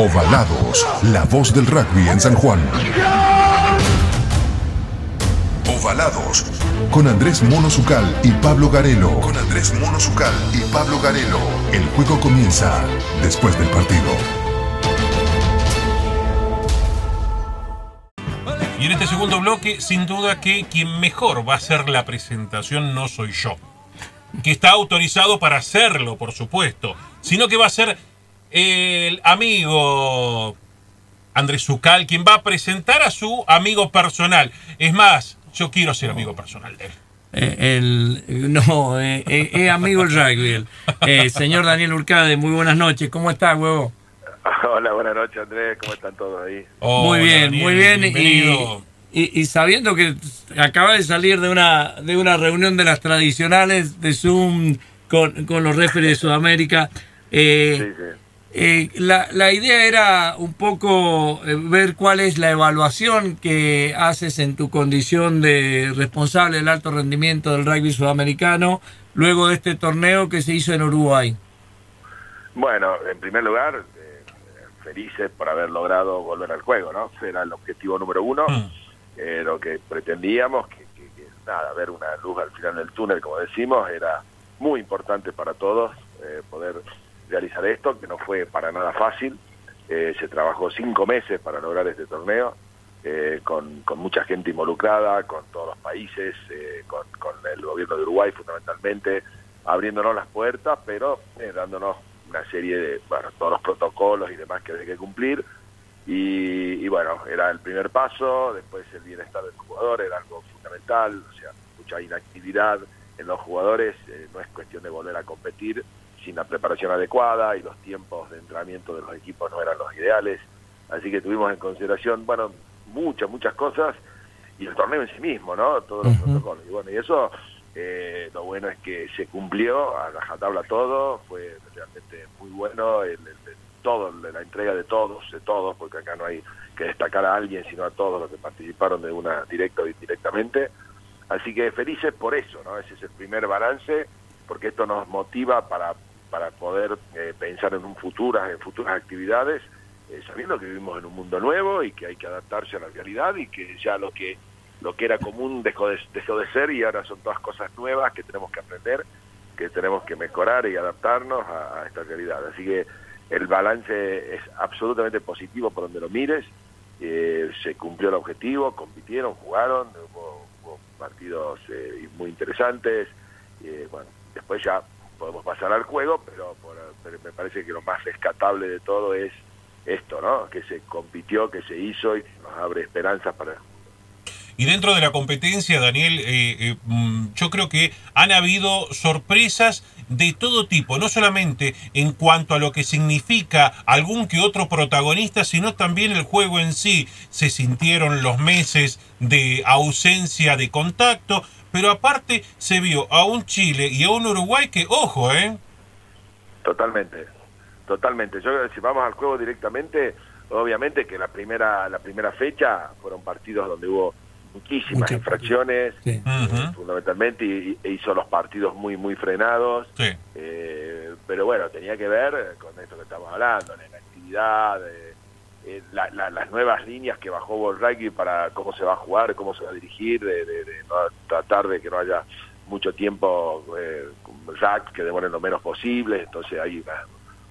Ovalados, la voz del rugby en San Juan. Ovalados, con Andrés Mono Zucal y Pablo Garelo. Con Andrés Mono Zucal y Pablo Garelo. El juego comienza después del partido. Y en este segundo bloque, sin duda que quien mejor va a hacer la presentación no soy yo. Que está autorizado para hacerlo, por supuesto. Sino que va a ser el amigo Andrés Zucal, quien va a presentar a su amigo personal. Es más, yo quiero ser amigo personal de él. Eh, el, no, eh, eh, eh, amigo el rugby. Eh, señor Daniel Urcade, muy buenas noches. ¿Cómo está, huevo? Hola, buenas noches, Andrés. ¿Cómo están todos ahí? muy bien, Daniel, muy bien. Y, bienvenido. y- y sabiendo que acaba de salir de una, de una reunión de las tradicionales de Zoom con, con los referees de Sudamérica, eh, Sí, sí. Eh, la, la idea era un poco eh, ver cuál es la evaluación que haces en tu condición de responsable del alto rendimiento del rugby sudamericano luego de este torneo que se hizo en Uruguay. Bueno, en primer lugar, eh, felices por haber logrado volver al juego, ¿no? Era el objetivo número uno, Mm. eh, lo que pretendíamos, que, que- que, nada, ver una luz al final del túnel, como decimos, era muy importante para todos eh, poder realizar esto, que no fue para nada fácil. Eh, se trabajó cinco meses para lograr este torneo, eh, con, mucha gente involucrada, con todos los países, eh, con, el gobierno de Uruguay fundamentalmente, abriéndonos las puertas, pero eh, dándonos una serie de, bueno, todos los protocolos y demás que había que cumplir. Y, y bueno, era el primer paso, después el bienestar del jugador era algo fundamental, o sea, mucha inactividad en los jugadores, eh, no es cuestión de volver a competir sin la preparación adecuada y los tiempos de entrenamiento de los equipos no eran los ideales, así que tuvimos en consideración, bueno, muchas, muchas cosas y el torneo en sí mismo, ¿no? Todos los protocolos. Y bueno, y eso, eh, lo bueno es que se cumplió a rajatabla todo, fue realmente muy bueno, el, el- el- todo, la entrega de todos, de todos, porque acá no hay que destacar a alguien, sino a todos los que participaron de una directa o indirectamente. Así que felices por eso, ¿no? Ese es el primer balance, porque esto nos motiva para, para poder eh, pensar en un futuras, en futuras actividades, eh, sabiendo que vivimos en un mundo nuevo y que hay que adaptarse a la realidad y que ya lo que lo que era común dejó de, dejó de ser y ahora son todas cosas nuevas que tenemos que aprender, que tenemos que mejorar y adaptarnos a, esta realidad. Así que el balance es absolutamente positivo por donde lo mires, eh, se cumplió el objetivo, compitieron, jugaron, hubo, hubo partidos eh, muy interesantes, eh, bueno, después ya podemos pasar al juego, pero, por- me parece que lo más rescatable de todo es esto, ¿no? Que se compitió, que se hizo y nos abre esperanzas para el Y dentro de la competencia, Daniel, eh, eh, mm, yo creo que han habido sorpresas de todo tipo, no solamente en cuanto a lo que significa algún que otro protagonista, sino también el juego en sí. Se sintieron los meses de ausencia de contacto, pero aparte se vio a un Chile y a un Uruguay que, ojo, ¿eh? Totalmente, totalmente. Yo creo que si vamos al juego directamente, obviamente que la primera la primera fecha fueron partidos donde hubo muchísimas infracciones, Sí. Eh, fundamentalmente, y, e hizo los partidos muy, muy frenados. Sí. Eh, pero bueno, tenía que ver con esto que estamos hablando, la inactividad, eh, eh, la- la- las nuevas líneas que bajó World Rugby para cómo se va a jugar, cómo se va a dirigir, de, de- de no tratar de que no haya mucho tiempo eh, rack que demoren lo menos posible, entonces hay una,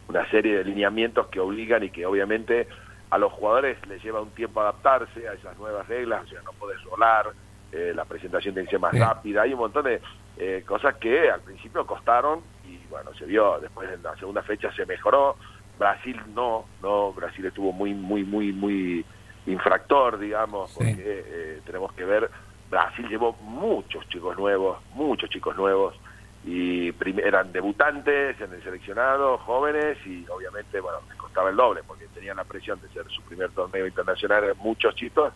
una serie de lineamientos que obligan y que obviamente a los jugadores les lleva un tiempo adaptarse a esas nuevas reglas, o sea, no podés rolar, eh, la presentación tiene que ser más rápida, hay un montón de eh, cosas que al principio costaron y bueno, se vio, después en la segunda fecha se mejoró, Brasil no, no, Brasil estuvo muy, muy, muy, muy infractor, digamos, Sí. porque eh, tenemos que ver, Brasil llevó muchos chicos nuevos, muchos chicos nuevos, y eran debutantes en el seleccionado, jóvenes, y obviamente, bueno, les costaba el doble, porque tenían la presión de ser su primer torneo internacional, muchos chicos,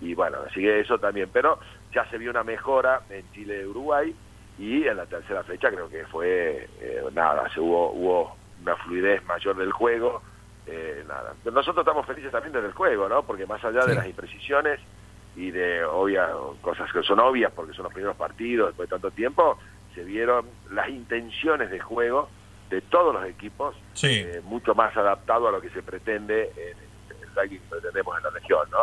y bueno, sigue eso también, pero ya se vio una mejora en Chile y Uruguay, y en la tercera fecha creo que fue, eh, nada, se hubo, hubo una fluidez mayor del juego, eh, nada. Nosotros estamos felices también desde el juego, ¿no? Porque más allá de las imprecisiones y de obvia, cosas que son obvias porque son los primeros partidos después de tanto tiempo, se vieron las intenciones de juego de todos los equipos, Sí. eh, mucho más adaptado a lo que se pretende en el que pretendemos en la región, ¿no?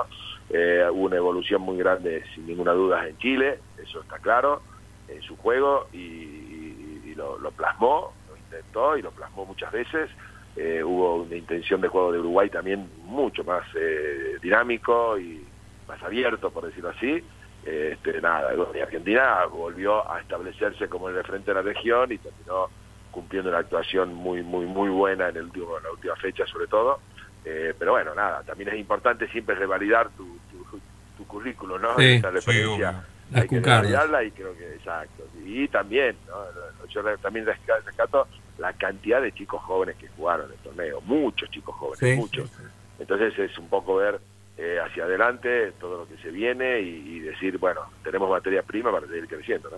Eh, hubo una evolución muy grande, sin ninguna duda, en Chile, eso está claro, en su juego, y, y- y lo, lo plasmó, intentó y lo plasmó muchas veces. Eh, hubo una intención de juego de Uruguay también mucho más eh, dinámico y más abierto, por decirlo así. Eh, Este, nada, y Argentina volvió a establecerse como el referente de la región y terminó cumpliendo una actuación muy muy muy buena en, el último, en la última fecha sobre todo. Eh, pero bueno, nada, también es importante siempre revalidar tu, tu, tu currículum, ¿no? Sí, obvio. Las hay que revalidarla y creo que exacto. Y también, ¿no? yo también resca- rescato la cantidad de chicos jóvenes que jugaron el torneo, muchos chicos jóvenes, Sí, muchos. sí, sí. Entonces es un poco ver eh, hacia adelante todo lo que se viene y, y decir, bueno, tenemos materia prima para seguir creciendo, ¿no?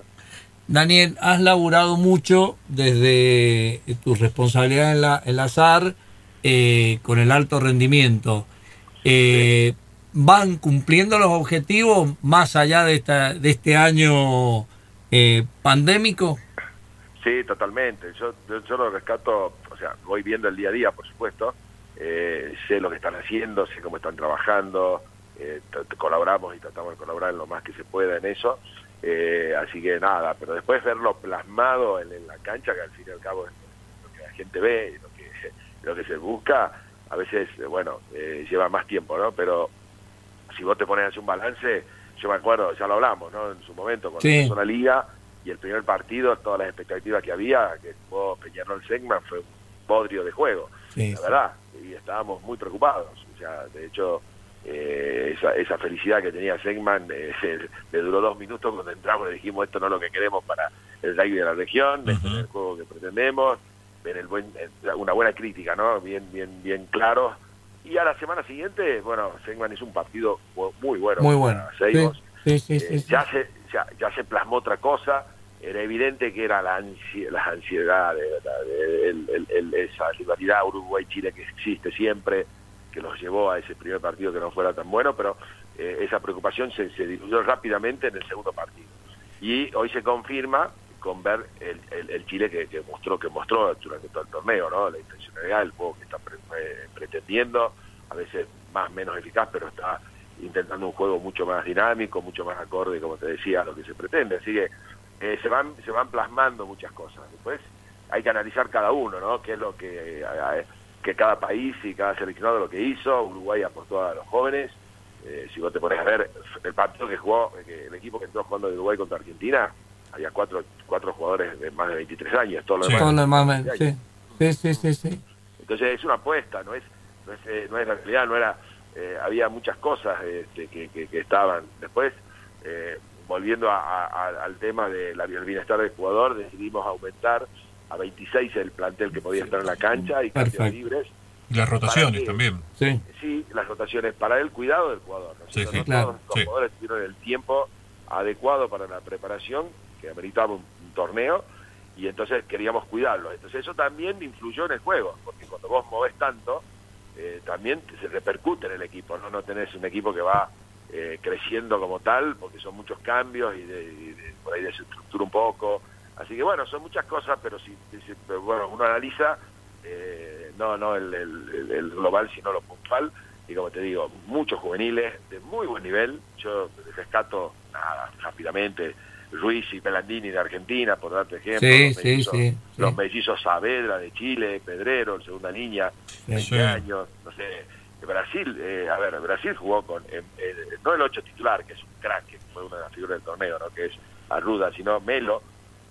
Daniel, has laburado mucho desde tu responsabilidad en la, en la SAR eh, con el alto rendimiento. Eh, ¿Van cumpliendo los objetivos más allá de, esta, de este año eh, pandémico? Sí, totalmente. Yo, yo, lo rescato, o sea, voy viendo el día a día, por supuesto. Eh, sé lo que están haciendo, sé cómo están trabajando, eh, colaboramos y tratamos de colaborar en lo más que se pueda en eso. Eh, así que nada, pero después verlo plasmado en, en la cancha, que al fin y al cabo es lo que la gente ve, y lo que, lo que se busca, a veces, bueno, eh, lleva más tiempo, ¿no? Pero si vos te pones a hacer un balance, yo me acuerdo, ya lo hablamos, ¿no? En su momento, cuando Sí. empezó la liga y el primer partido, todas las expectativas que había, que jugó Peñarol Segman, fue un podrio de juego, Sí, la verdad, y estábamos muy preocupados. O sea, de hecho, eh, esa, esa felicidad que tenía Segman eh, le duró dos minutos cuando entramos y dijimos esto no es lo que queremos para el rugby de la región, este no es el juego que pretendemos, ver el buen, eh, una buena crítica, ¿no? Bien, bien, bien claro. Y a la semana siguiente, bueno, Segman hizo un partido muy bueno. Muy bueno. Seibos. Sí, sí, Eh, sí, sí. ya se ya, ya se plasmó otra cosa era evidente que era la ansi las ansiedades la- el- esa rivalidad Uruguay-Chile que existe siempre que los llevó a ese primer partido que no fuera tan bueno pero eh, esa preocupación se, se diluyó rápidamente en el segundo partido. Y hoy se confirma con ver el, Chile que, que mostró que mostró durante todo el torneo no la intencionalidad el juego que está eh, pretendiendo a veces más menos eficaz pero está intentando un juego mucho más dinámico, mucho más acorde, como te decía, a lo que se pretende. Así que eh, se van se van plasmando muchas cosas. Después hay que analizar cada uno, ¿no? Qué es lo que, que cada país y cada seleccionado lo que hizo. Uruguay aportó a los jóvenes. Eh, si vos te pones a ver el partido que jugó, el equipo que entró jugando de Uruguay contra Argentina, había cuatro, cuatro jugadores de más de 23 años. Todo lo Sí. demás Todo lo demás, de sí. 20 Sí, sí, sí, sí. entonces es una apuesta, no es no es, eh, no es la realidad, no era eh, había muchas cosas este, que, que- que estaban. Después, eh, volviendo a- a- a- al tema del bienestar del jugador, decidimos aumentar a 26 el plantel que podía estar en la cancha y cambios libres. Y las rotaciones que- también. Sí, Sí, las rotaciones para el cuidado del jugador. ¿no? Sí, sí. No Claro. Todos los Sí. jugadores tuvieron el tiempo adecuado para la preparación que ameritaba un, un torneo y entonces queríamos cuidarlo. Entonces eso también influyó en el juego, porque cuando vos movés tanto, eh, también te- se repercute en el equipo, ¿no? No tenés un equipo que va eh, creciendo como tal, porque son muchos cambios y, de, y de- por ahí desestructura un poco. Así que bueno, son muchas cosas, pero si, si- pero bueno, uno analiza eh, no no el, el- el- global, sino lo puntual. Y como te digo, muchos juveniles de muy buen nivel. Yo rescato nada, rápidamente Ruiz y Pelandini de Argentina, por darte ejemplo. Sí, los sí, mellizos- sí, sí. Los mellizos Saavedra de Chile, Pedrero en segunda línea, 20 Sí. años, no sé. Brasil, eh, a ver, Brasil jugó con, eh, eh, no el 8 titular, que es un crack, que fue una de las figuras del torneo, ¿no? que es Arruda, sino Melo,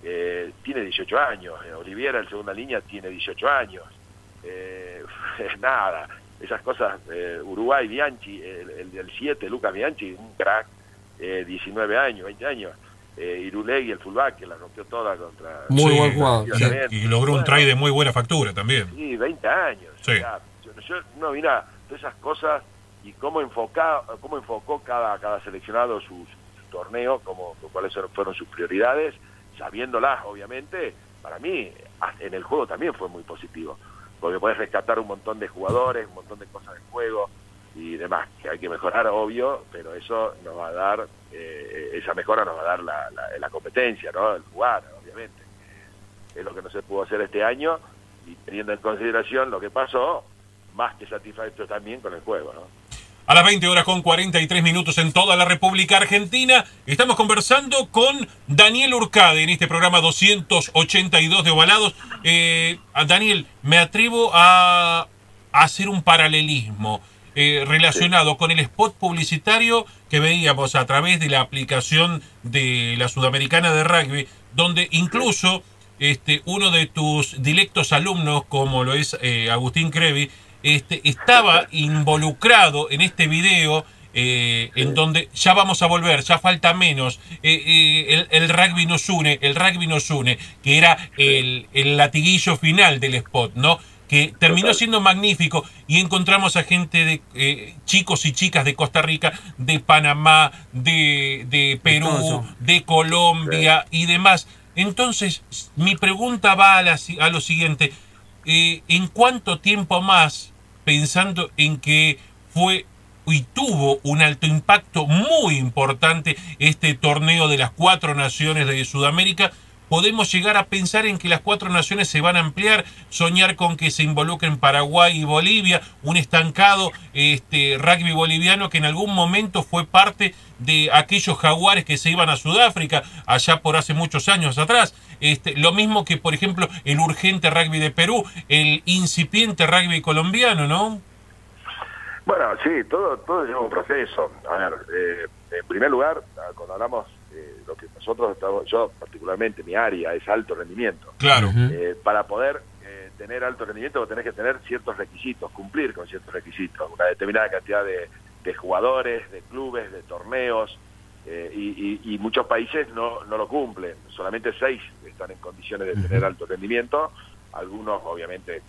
eh, tiene 18 años, eh, Oliviera en segunda línea tiene 18 años, eh, nada, esas cosas, eh, Uruguay, Bianchi, el, el del 7, Lucas Bianchi, un crack, eh, 19 años, 20 años, eh, Irulegui, el fullback, que la rompió toda contra... Muy Sí, buen jugador. y- logró un try de muy buena factura también. Sí, 20 años. Sí. O sea, yo, yo no mira todas esas cosas y cómo enfoca, cómo enfocó cada cada seleccionado su, su- torneo, como cuáles fueron- sus prioridades, sabiéndolas, obviamente. Para mí, a- en el juego también fue muy positivo, porque puedes rescatar un montón de jugadores, un montón de cosas del juego y demás, que hay que mejorar, obvio, pero eso nos va a dar, eh, esa mejora nos va a dar la, la, la competencia, ¿no? El jugar, obviamente. Es lo que no se pudo hacer este año, y teniendo en consideración lo que pasó, más que satisfecho también con el juego, ¿no? A las 20 horas con 43 minutos en toda la República Argentina, estamos conversando con Daniel Urcade en este programa 282 de Ovalados. Eh, Daniel, me atrevo a, hacer un paralelismo eh, relacionado con el spot publicitario que veíamos a través de la aplicación de la Sudamericana de Rugby, donde incluso este, uno de tus directos alumnos, como lo es eh, Agustín Crevi, este, estaba involucrado en este video eh, en donde ya vamos a volver, ya falta menos, eh, eh, el, rugby nos une, el rugby nos une, que era el, el latiguillo final del spot, ¿no? que terminó siendo magnífico y encontramos a gente de chicos y chicas de Costa Rica, de Panamá, de, de Perú, de Colombia y demás. Entonces, mi pregunta va a, a lo siguiente, ¿en cuánto tiempo más pensando en que fue y tuvo un alto impacto muy importante este torneo de las cuatro naciones de Sudamérica, podemos llegar a pensar en que las cuatro naciones se van a ampliar, soñar con que se involucren Paraguay y Bolivia, un estancado este, rugby boliviano que en algún momento fue parte de aquellos jaguares que se iban a Sudáfrica allá por hace muchos años atrás. Este, lo mismo que, por ejemplo, el urgente rugby de Perú, el incipiente rugby colombiano, ¿no? Bueno, sí, todo, todo lleva un proceso. A ver, eh, en primer lugar, cuando hablamos, eh, lo que nosotros estamos, yo particularmente, mi área es alto rendimiento. Claro. Eh, para poder tener alto rendimiento, tenés que tener ciertos requisitos, cumplir con ciertos requisitos, una determinada cantidad de, de jugadores, de clubes, de torneos, eh, y, muchos países no, no lo cumplen. Solamente seis están en condiciones de tener alto rendimiento, algunos obviamente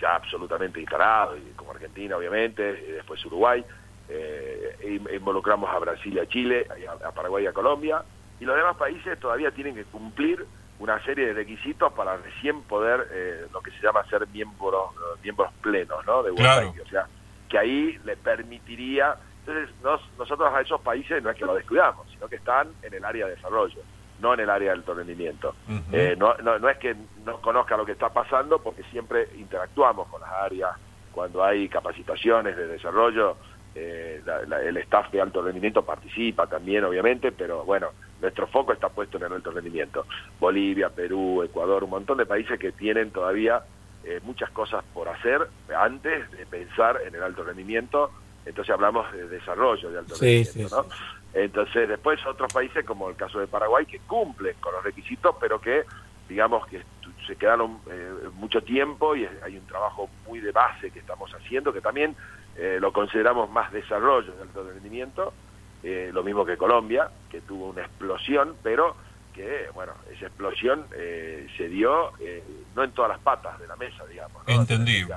ya absolutamente instalados, como Argentina obviamente, y después Uruguay, eh, involucramos a Brasil y a Chile, a, Paraguay y a Colombia, y los demás países todavía tienen que cumplir una serie de requisitos para recién poder eh, lo que se llama ser miembros miembros plenos ¿no? de World O sea, que ahí le permitiría entonces, nosotros a esos países no es que los descuidamos, sino que están en el área de desarrollo, no en el área del alto rendimiento. Eh, no, no, es que no conozca lo que está pasando, porque siempre interactuamos con las áreas, cuando hay capacitaciones de desarrollo, eh, el staff de alto rendimiento participa también, obviamente, pero bueno, nuestro foco está puesto en el alto rendimiento. Bolivia, Perú, Ecuador, un montón de países que tienen todavía eh, muchas cosas por hacer antes de pensar en el alto rendimiento entonces hablamos de desarrollo de alto rendimiento, ¿no? Entonces después otros países como el caso de Paraguay que cumplen con los requisitos, pero que digamos que se quedaron eh, mucho tiempo y hay un trabajo muy de base que estamos haciendo que también eh, lo consideramos más desarrollo de alto rendimiento, eh, lo mismo que Colombia, que tuvo una explosión, pero que, bueno, esa explosión se dio no en todas las patas de la mesa, digamos. Entendible.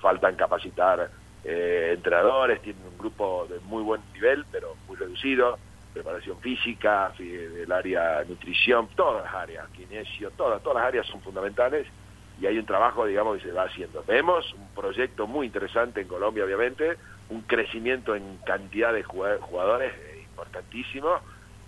faltan capacitar eh, entrenadores, tienen un grupo de muy buen nivel, pero muy reducido, preparación física, del área nutrición, todas las áreas, kinesio, todas, todas las áreas son fundamentales y hay un trabajo, digamos, que se va haciendo. Vemos un proyecto muy interesante en Colombia, obviamente, un crecimiento en cantidad de jugadores eh, importantísimo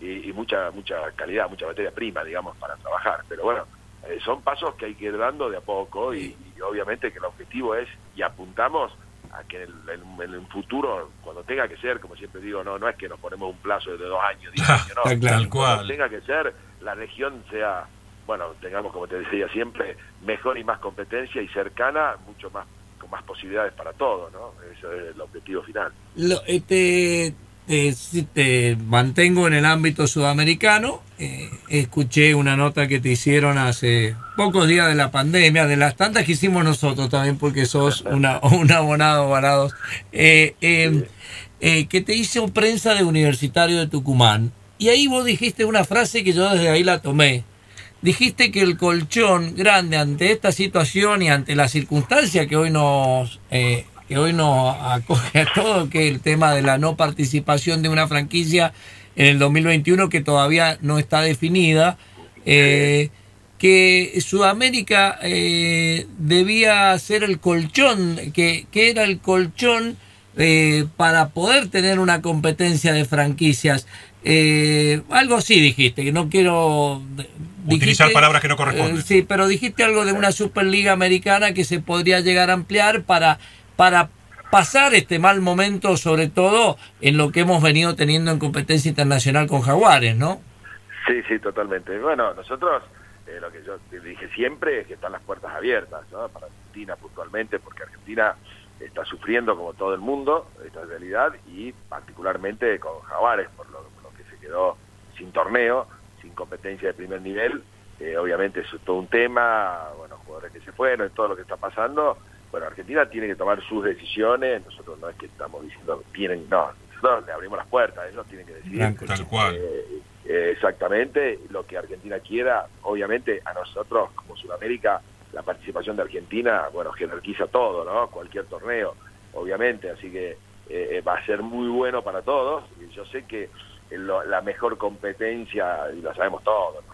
y, mucha mucha calidad, mucha materia prima, digamos, para trabajar. Pero bueno, eh, son pasos que hay que ir dando de a poco y obviamente que el objetivo es, y apuntamos, a que en el, futuro, cuando tenga que ser, como siempre digo, no no es que nos ponemos un plazo de dos años, diez años, no, cual. tenga que ser, la región sea, bueno, tengamos, como te decía siempre, mejor y más competencia y cercana, mucho más con más posibilidades para todos, ¿no? Ese es el objetivo final. Lo, este, eh, te mantengo en el ámbito sudamericano. Eh, escuché una nota que te hicieron hace pocos días de la pandemia, de las tantas que hicimos nosotros también, porque sos una, un abonado barados, eh, em, que te hizo prensa de Universitario de Tucumán. Y ahí vos dijiste una frase que yo desde ahí la tomé. Dijiste que el colchón grande ante esta situación y ante la circunstancia que hoy nos que hoy nos acoge a todo, que el tema de la no participación de una franquicia en el 2021 que todavía no está definida, eh, que Sudamérica eh, debía ser el colchón, que, que era el colchón eh, para poder tener una competencia de franquicias. Eh, algo así dijiste, que no quiero... Utilizar palabras que no corresponden. Eh, sí, pero dijiste algo de una Superliga Americana que se podría llegar a ampliar para, para pasar este mal momento, sobre todo en lo que hemos venido teniendo en competencia internacional con Jaguares, ¿no? Sí, sí, totalmente. Bueno, nosotros, eh, lo que yo dije siempre es que están las puertas abiertas, ¿no? Para Argentina puntualmente, porque Argentina está sufriendo como todo el mundo esta realidad y particularmente con Jaguares, por lo, quedó sin torneo, sin competencia de primer nivel. Eh, obviamente es todo un tema, bueno, jugadores que se fueron, todo lo que está pasando bueno, Argentina tiene que tomar sus decisiones, nosotros no es que estamos diciendo, tienen, no, nosotros le abrimos las puertas, ellos tienen que decidir. Tal cual. Eh, eh, exactamente lo que Argentina quiera, obviamente a nosotros como Sudamérica, la participación de Argentina, bueno, jerarquiza todo, ¿no? Cualquier torneo, obviamente, así que eh, va a ser muy bueno para todos, y yo sé que la mejor competencia, y lo sabemos todos,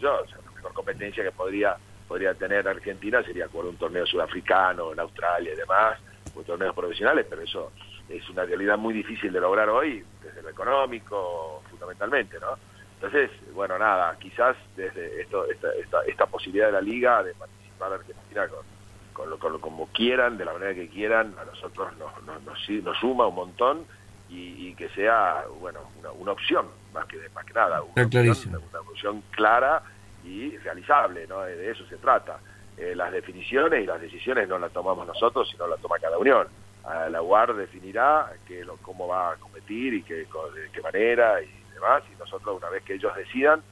yo, la mejor competencia que podría podría tener Argentina sería jugar un torneo sudafricano en Australia y demás, o torneos profesionales, pero eso es una realidad muy difícil de lograr hoy, desde lo económico, fundamentalmente, ¿no? Entonces, bueno, nada, quizás desde esto, esta, esta, posibilidad de la liga de participar Argentina con, con, lo, como quieran, de la manera que quieran, a nosotros nos, nos, nos, suma un montón y, que sea, bueno, una, opción, más que, más que nada, una, opción, una opción clara y realizable, ¿no? De eso se trata. Eh, las definiciones y las decisiones no las tomamos nosotros, sino las toma cada unión. la UAR definirá que lo, cómo va a competir y qué, de qué manera y demás, y nosotros una vez que ellos decidan,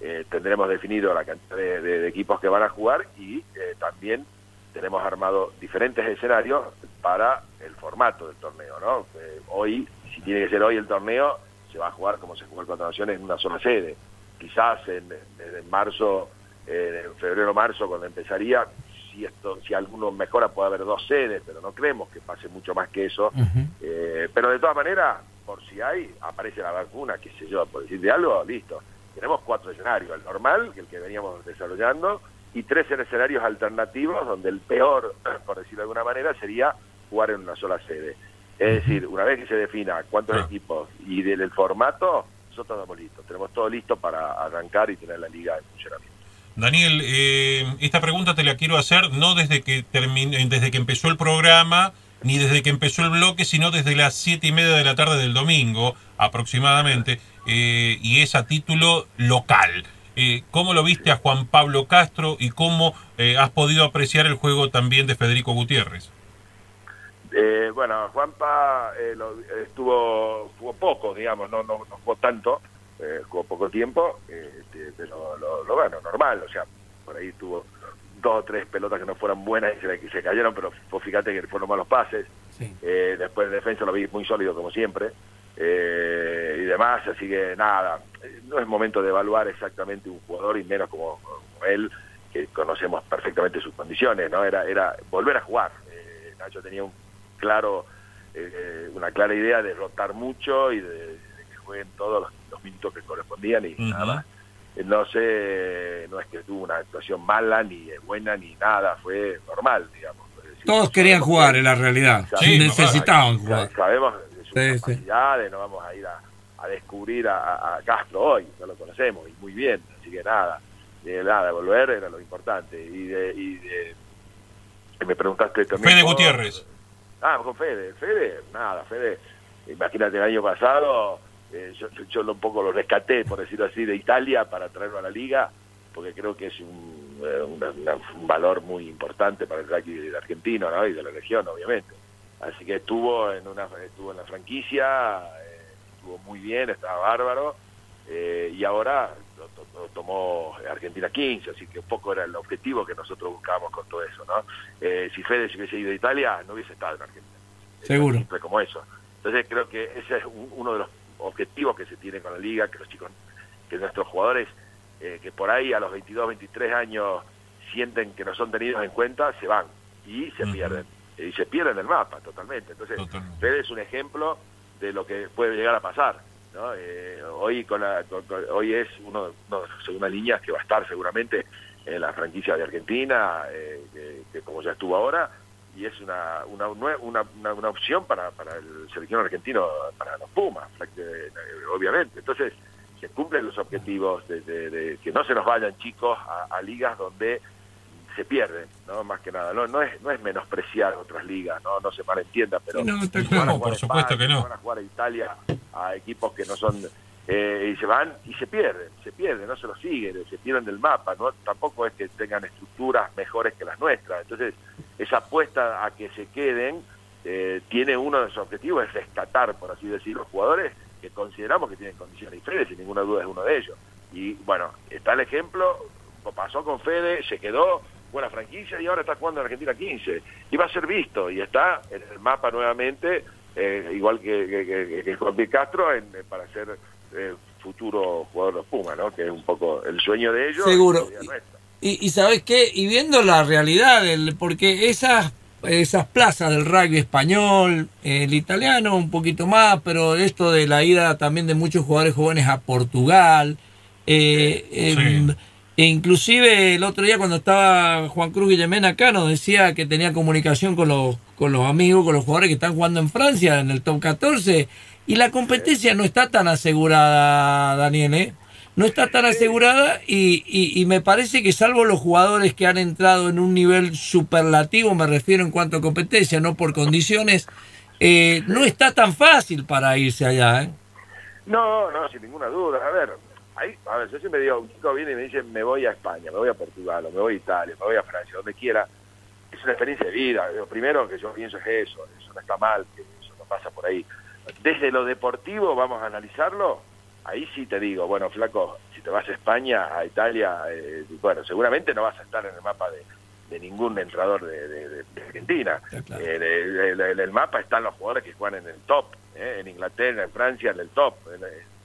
eh, tendremos definido la cantidad de, equipos que van a jugar y eh, también tenemos armado diferentes escenarios para el formato del torneo, ¿no? hoy, si tiene que ser hoy el torneo, se va a jugar como se jugó el Cuatro Naciones en una sola sede quizás en, en marzo, en febrero-marzo, cuando empezaría, si esto si alguno mejora puede haber dos sedes, pero no creemos que pase mucho más que eso. Eh, pero de todas maneras, por si hay, aparece la vacuna, qué sé yo, por decir de algo, listo. Tenemos cuatro escenarios, el normal, que el que veníamos desarrollando, y tres escenarios alternativos, donde el peor, por decirlo de alguna manera, sería jugar en una sola sede. Es decir, una vez que se defina cuántos ah. equipos y del formato, nosotros estamos listos, tenemos todo listo para arrancar y tener la liga en funcionamiento. Daniel, eh, esta pregunta te la quiero hacer no desde que termine, desde que empezó el programa, ni desde que empezó el bloque, sino desde las siete y media de la tarde del domingo, aproximadamente, eh, y es a título local. Eh, ¿Cómo lo viste a Juan Pablo Castro y cómo has podido apreciar el juego también de Federico Gutiérrez? Eh, bueno, Juanpa eh, estuvo jugó poco, digamos, no, no, jugó tanto, eh, jugó poco tiempo, este, pero lo, bueno, normal, o sea, por ahí tuvo dos o tres pelotas que no fueron buenas y se, se cayeron, pero fíjate que fueron malos pases. Eh, después de defensa lo vi muy sólido como siempre y demás, así que nada, no es momento de evaluar exactamente un jugador y menos como, como él, que conocemos perfectamente sus condiciones, ¿no? Era, era volver a jugar. Nacho tenía un claro, eh, una clara idea de rotar mucho y de, que jueguen todos los, minutos que correspondían y nada eh, No sé, no es que tuvo una actuación mala, ni buena, ni nada, fue normal, digamos. todos querían jugar en la realidad, sí, necesitaban jugar. Sabemos de sus capacidades, no vamos a ir a, descubrir a, Castro hoy, no lo conocemos y muy bien, así que nada, de nada, volver era lo importante. Y de, y de me preguntaste también. Fede Gutiérrez. Ah, con Fede. Fede, nada, Fede, imagínate el año pasado, eh, yo, yo un poco lo rescaté, por decirlo así, de Italia para traerlo a la liga, porque creo que es un, eh, un valor muy importante para el rugby argentino ¿no? y de la región, obviamente. Así que estuvo en una estuvo en la franquicia, eh, estuvo muy bien, estaba bárbaro, y ahora lo, tomó Argentina 15, así que un poco era el objetivo que nosotros buscábamos con todo eso, ¿no? Eh, si Fede se hubiese ido a Italia, no hubiese estado en Argentina. Seguro. Fue como eso. Entonces creo que ese es uno de los objetivos que se tiene con la liga, que los chicos, que nuestros jugadores, eh, que por ahí a los 22, 23 años sienten que no son tenidos en cuenta, se van y se pierden. Y se pierden el mapa totalmente. Entonces, Fede es un ejemplo de lo que puede llegar a pasar eh, hoy con, hoy es uno, de las segundas líneas que va a estar seguramente en la franquicia de Argentina, eh, que, como ya estuvo ahora, y es una, una, una, una, opción para, para el selección argentino, para los Pumas, eh, obviamente. Entonces, se cumplen los objetivos de, que no se nos vayan chicos a, ligas donde se pierden, ¿no? Más que nada. No, no, es, no es menospreciar otras ligas, no, no se malentienda, pero... No, por supuesto que no. Van a jugar a Italia a equipos que no son eh, y se van y se pierden, se pierden, no se los siguen, se pierden del mapa, no tampoco es que tengan estructuras mejores que las nuestras. Entonces, esa apuesta a que se queden eh, tiene uno de sus objetivos, es rescatar, por así decirlo, los jugadores que consideramos que tienen condiciones diferentes, sin ninguna duda es uno de ellos. Y bueno, está el ejemplo, pasó con Fede, se quedó, buena franquicia y ahora está jugando en Argentina 15. Y va a ser visto y está en el mapa nuevamente, eh, igual que, que, que, Juan Castro, en, para ser eh, futuro jugador de Puma, ¿no? Que es un poco el sueño de ellos. Seguro. Y, y, sabes qué, y viendo la realidad, el, porque esas esas plazas del rugby español, el italiano un poquito más, pero esto de la ida también de muchos jugadores jóvenes a Portugal, eh, em, e inclusive el otro día cuando estaba Juan Cruz Guillemén acá nos decía que tenía comunicación con los, con los amigos, con los jugadores que están jugando en Francia en el top 14 y la competencia no está tan asegurada, Daniel, ¿eh? No está tan asegurada y, y, me parece que salvo los jugadores que han entrado en un nivel superlativo, me refiero en cuanto a competencia, no por condiciones, eh, no está tan fácil para irse allá, ¿eh? No, no, sin ninguna duda. A ver, ahí, a ver, yo siempre digo, un chico viene y me dice, me voy a España, me voy a Portugal, o me voy a Italia, me voy a Francia, donde quiera. Es una experiencia de vida. Lo primero que yo pienso es eso, eso no está mal, que eso no pasa por ahí. Desde lo deportivo, vamos a analizarlo, ahí sí te digo, bueno, flaco, si te vas a España, a Italia, eh, bueno, seguramente no vas a estar en el mapa de, ningún entrador de, Argentina. Eh, en el mapa están los jugadores que juegan en el top, eh, en Inglaterra, en Francia, en el top,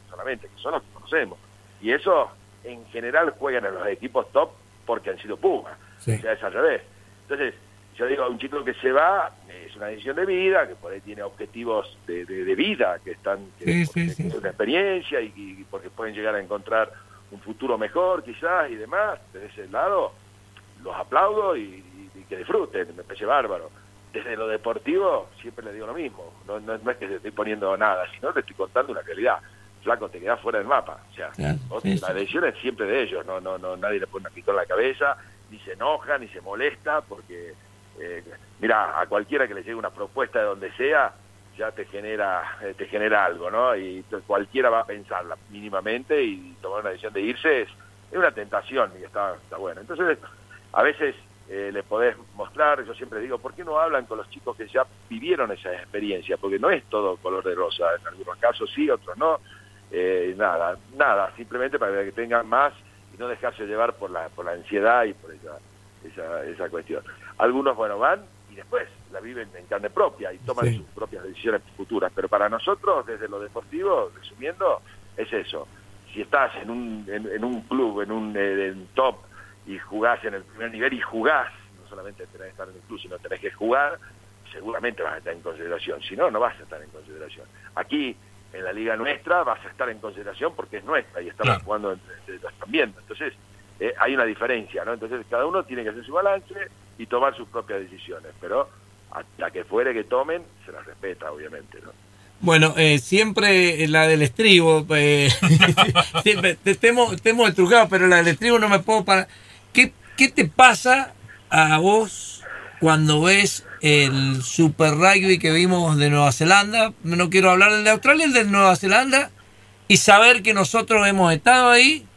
solamente, que son los que conocemos. Y eso, en general, juegan en los equipos top porque han sido Pumas. O sea, es al revés. Entonces, yo digo, un chico que se va, es una decisión de vida, que por ahí tiene objetivos de, vida, que están, que, una experiencia y, porque pueden llegar a encontrar un futuro mejor quizás y demás, de ese lado, los aplaudo y, que disfruten, me parece bárbaro. Desde lo deportivo siempre le digo lo mismo, no, no, es que se estoy poniendo nada, sino le estoy contando una realidad. Flaco, te quedas fuera del mapa. O sea, la decisión es siempre de ellos, no, no, no, nadie le pone una pistola en la cabeza, ni se enoja, ni se molesta, porque eh, mira, a cualquiera que le llegue una propuesta de donde sea, ya te genera, eh, te genera algo, ¿no? Y cualquiera va a pensarla mínimamente y tomar una decisión de irse es, una tentación y está, está bueno. Entonces, a veces eh, le podés mostrar, yo siempre digo, ¿por qué no hablan con los chicos que ya vivieron esa experiencia? Porque no es todo color de rosa, en algunos casos sí, otros no. Eh, nada, nada, simplemente para que tengan más y no dejarse llevar por la, por la ansiedad y por esa, esa, esa cuestión. Algunos, bueno, van y después la viven en carne propia y toman sus propias decisiones futuras. Pero para nosotros, desde lo deportivo, resumiendo, es eso. Si estás en un, en, un club, en un eh, top, y jugás en el primer nivel y jugás, no solamente tenés que estar en el club, sino tenés que jugar, seguramente vas a estar en consideración. Si no, no vas a estar en consideración. Aquí, en la liga nuestra, vas a estar en consideración porque es nuestra y estamos jugando entre, también. Entonces, eh, hay una diferencia, ¿no? Entonces, cada uno tiene que hacer su balance y tomar sus propias decisiones, pero hasta que fuere que tomen, se las respeta, obviamente, ¿no? Bueno, eh, siempre la del estribo, eh, siempre te, temo, temo pero la del estribo no me puedo parar. ¿Qué, ¿Qué te pasa a vos cuando ves el Super Rugby que vimos de Nueva Zelanda? No quiero hablar del de Australia, el de Nueva Zelanda, y saber que nosotros hemos estado ahí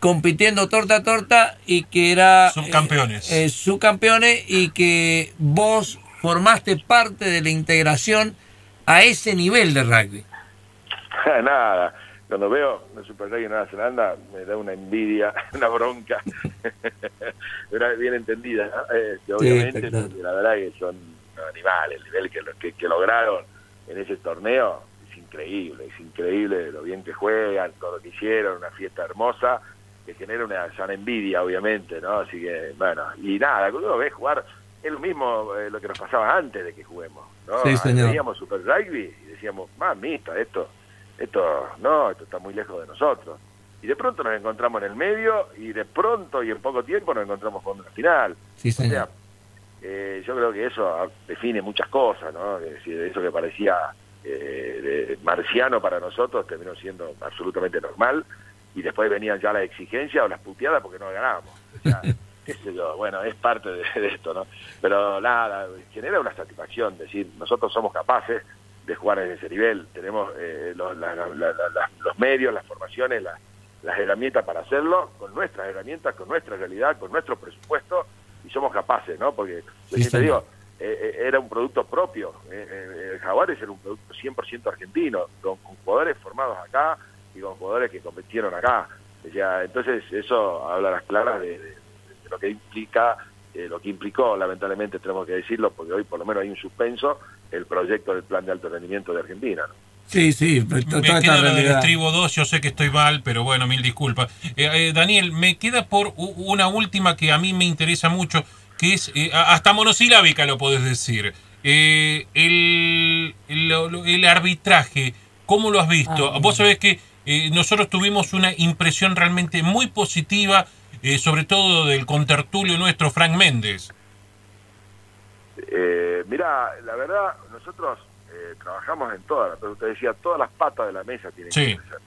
compitiendo torta a torta y que era subcampeones. Eh, eh, subcampeones y que vos formaste parte de la integración a ese nivel de rugby. Nada, cuando veo el Super Rugby en Nueva Zelanda me da una envidia, una bronca, bien entendida, eh, obviamente, la verdad que son animales, el nivel que, que, que lograron en ese torneo es increíble, es increíble lo bien que juegan, todo lo que hicieron, una fiesta hermosa, que genera una sana envidia, obviamente, ¿no? Así que, bueno, y nada, cuando uno ve jugar, es lo mismo eh, lo que nos pasaba antes de que juguemos, ¿no? Sí, Veíamos Super Rugby y decíamos, mamita, esto, esto, no, esto está muy lejos de nosotros. Y de pronto nos encontramos en el medio y de pronto y en poco tiempo nos encontramos con una final. Sí, señor. eh, yo creo que eso define muchas cosas, ¿no? Es decir, eso que parecía eh, marciano para nosotros terminó siendo absolutamente normal y después venían ya las exigencias o las puteadas porque no ganábamos. O sea, qué sé yo, bueno, es parte de, esto, ¿no? Pero nada, genera una satisfacción, decir, nosotros somos capaces de jugar en ese nivel, tenemos eh, los, los, medios, las formaciones, las, herramientas para hacerlo, con nuestras herramientas, con nuestra realidad, con nuestro presupuesto, y somos capaces, ¿no? Porque, te digo, eh, eh, era un producto propio, eh, el Jaguares era un producto 100% argentino, con, jugadores formados acá y con jugadores que competieron acá. O entonces eso habla las claras de, lo que implica, lo que implicó, lamentablemente tenemos que decirlo, porque hoy por lo menos hay un suspenso, el proyecto del plan de alto rendimiento de Argentina, ¿no? Sí, sí, me queda la del estribo 2, yo sé que estoy mal, pero bueno, mil disculpas. Eh, eh, Daniel, me queda por una última que a mí me interesa mucho, que es, eh, hasta monosilábica lo podés decir. el, el, arbitraje, ¿cómo lo has visto? Ah, Vos sabés que nosotros tuvimos una impresión realmente muy positiva, sobre todo del contertulio nuestro, Frank Méndez. Mira, la verdad, nosotros eh, trabajamos en todas, pero usted decía, todas las patas de la mesa tienen que crecer.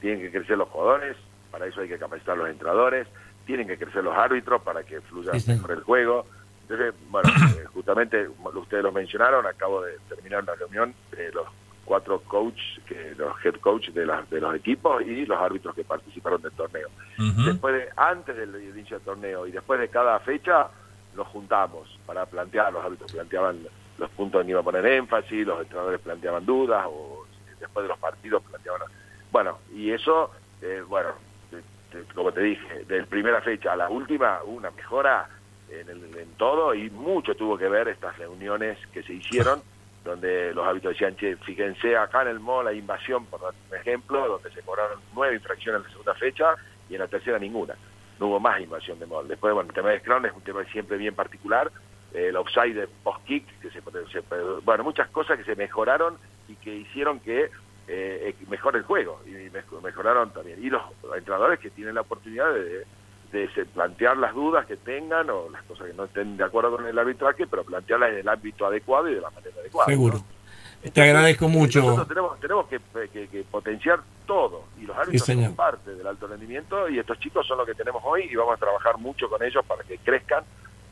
Tienen que crecer los jugadores, para eso hay que capacitar los entrenadores, tienen que crecer los árbitros para que fluya mejor el juego. Entonces, bueno, eh, justamente ustedes lo mencionaron, acabo de terminar una reunión de los cuatro coaches, que, los head coach de, de los equipos y los árbitros que participaron del torneo. Después de, antes del inicio del torneo y después de cada fecha, los juntamos para plantear, los árbitros planteaban los puntos en iba a poner énfasis, los entrenadores planteaban dudas, o después de los partidos planteaban... Bueno, y eso, eh, bueno, como te dije, de primera fecha a la última, una mejora en, el, en todo y mucho tuvo que ver estas reuniones que se hicieron donde los hábitos decían, che, fíjense acá en el mall la invasión, por ejemplo, donde se cobraron nueve infracciones en la segunda fecha y en la tercera ninguna. No hubo más invasión de mall. Después, bueno, el tema de Scrum es un tema siempre bien particular, el offside de post-kick, que se, bueno, muchas cosas que se mejoraron y que hicieron que eh, mejore el juego y mejoraron también. Y los entrenadores que tienen la oportunidad de, plantear las dudas que tengan o las cosas que no estén de acuerdo con el arbitraje, pero plantearlas en el ámbito adecuado y de la manera adecuada. Seguro. Te agradezco mucho. Nosotros tenemos, tenemos que, potenciar todo y los árbitros son parte del alto rendimiento y estos chicos son los que tenemos hoy y vamos a trabajar mucho con ellos para que crezcan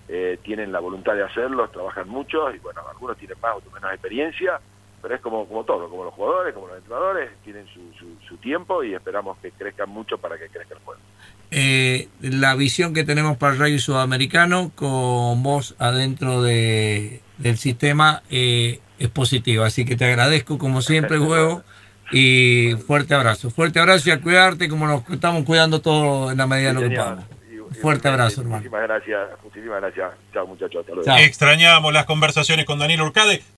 eh, tienen la voluntad de hacerlo, trabajan mucho y bueno, algunos tienen más o menos experiencia, pero es como, como todo, como los jugadores, como los entrenadores, tienen su, su, tiempo y esperamos que crezcan mucho para que crezca el juego. Eh, la visión que tenemos para el rugby sudamericano con vos adentro de, del sistema eh, es positiva, así que te agradezco como siempre, juego. Y fuerte abrazo, fuerte abrazo y a cuidarte como nos estamos cuidando todos en la medida de lo que podamos. Fuerte abrazo, hermano. Muchísimas gracias, muchísimas gracias. Chao, muchachos. Extrañamos las conversaciones con Daniel Urcade.